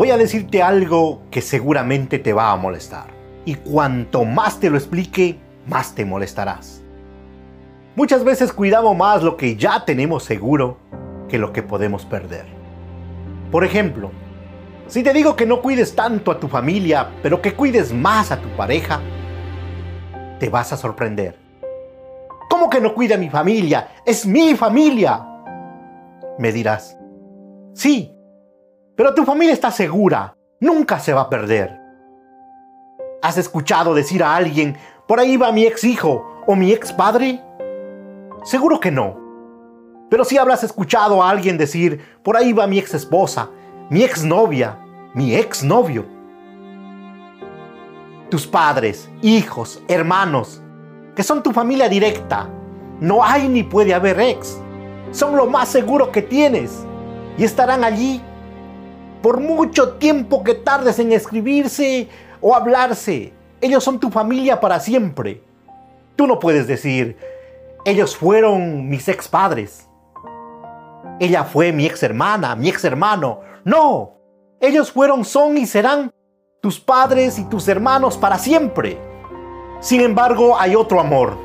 voy a decirte algo que seguramente te va a molestar. Y cuanto más te lo explique, más te molestarás. Muchas veces cuidamos más lo que ya tenemos seguro que lo que podemos perder. Por ejemplo, si te digo que no cuides tanto a tu familia, pero que cuides más a tu pareja, te vas a sorprender. ¿Cómo que no cuida a mi familia? Es mi familia. Me dirás, sí, pero tu familia está segura, nunca se va a perder. ¿Has escuchado decir a alguien, por ahí va mi ex hijo o mi ex padre? Seguro que no. Pero si habrás escuchado a alguien decir, por ahí va mi ex esposa, mi ex novia, mi ex novio. Tus padres, hijos, hermanos, que son tu familia directa, no hay ni puede haber ex. Son lo más seguro que tienes y estarán allí por mucho tiempo que tardes en escribirse o hablarse. Ellos son tu familia para siempre. Tú no puedes decir, ellos fueron mis ex padres. Ella fue mi ex hermana, mi ex hermano. No, ellos fueron, son y serán tus padres y tus hermanos para siempre. Sin embargo, hay otro amor,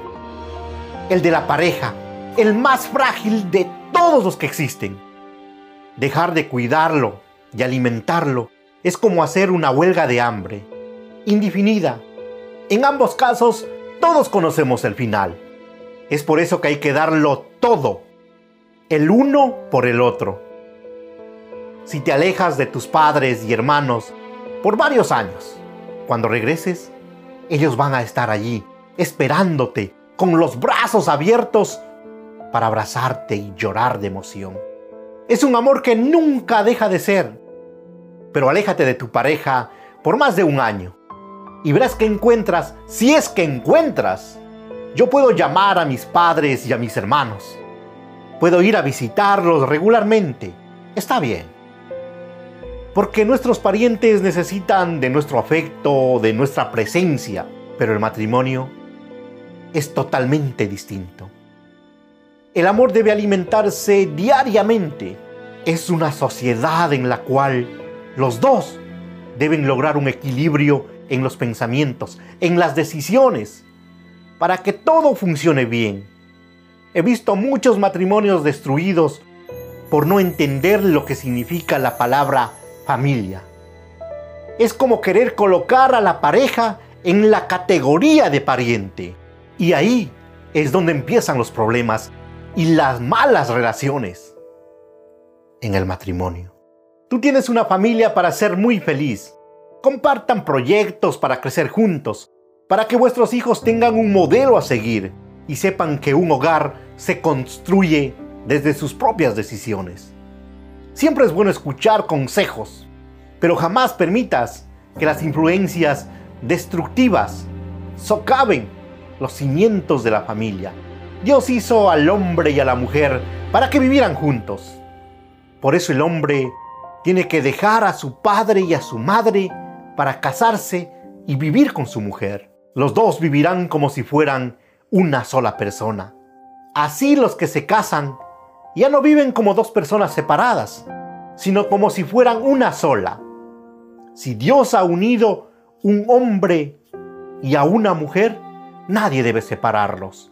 el de la pareja, el más frágil de todos los que existen. Dejar de cuidarlo y alimentarlo es como hacer una huelga de hambre, indefinida. En ambos casos, todos conocemos el final. Es por eso que hay que darlo todo, el uno por el otro. Si te alejas de tus padres y hermanos por varios años, cuando regreses, ellos van a estar allí, esperándote, con los brazos abiertos, para abrazarte y llorar de emoción. Es un amor que nunca deja de ser. Pero aléjate de tu pareja por más de un año y verás que encuentras, si es que encuentras, yo puedo llamar a mis padres y a mis hermanos. Puedo ir a visitarlos regularmente. Está bien. Porque nuestros parientes necesitan de nuestro afecto, de nuestra presencia. Pero el matrimonio es totalmente distinto. El amor debe alimentarse diariamente. Es una sociedad en la cual los dos deben lograr un equilibrio en los pensamientos, en las decisiones, para que todo funcione bien. He visto muchos matrimonios destruidos por no entender lo que significa la palabra familia. Es como querer colocar a la pareja en la categoría de pariente. Y ahí es donde empiezan los problemas y las malas relaciones en el matrimonio. Tú tienes una familia para ser muy feliz. Compartan proyectos para crecer juntos, para que vuestros hijos tengan un modelo a seguir y sepan que un hogar se construye desde sus propias decisiones. Siempre es bueno escuchar consejos, pero jamás permitas que las influencias destructivas socaven los cimientos de la familia. Dios hizo al hombre y a la mujer para que vivieran juntos. Por eso el hombre tiene que dejar a su padre y a su madre para casarse y vivir con su mujer. Los dos vivirán como si fueran una sola persona. Así los que se casan ya no viven como dos personas separadas, sino como si fueran una sola. Si Dios ha unido un hombre y a una mujer, nadie debe separarlos.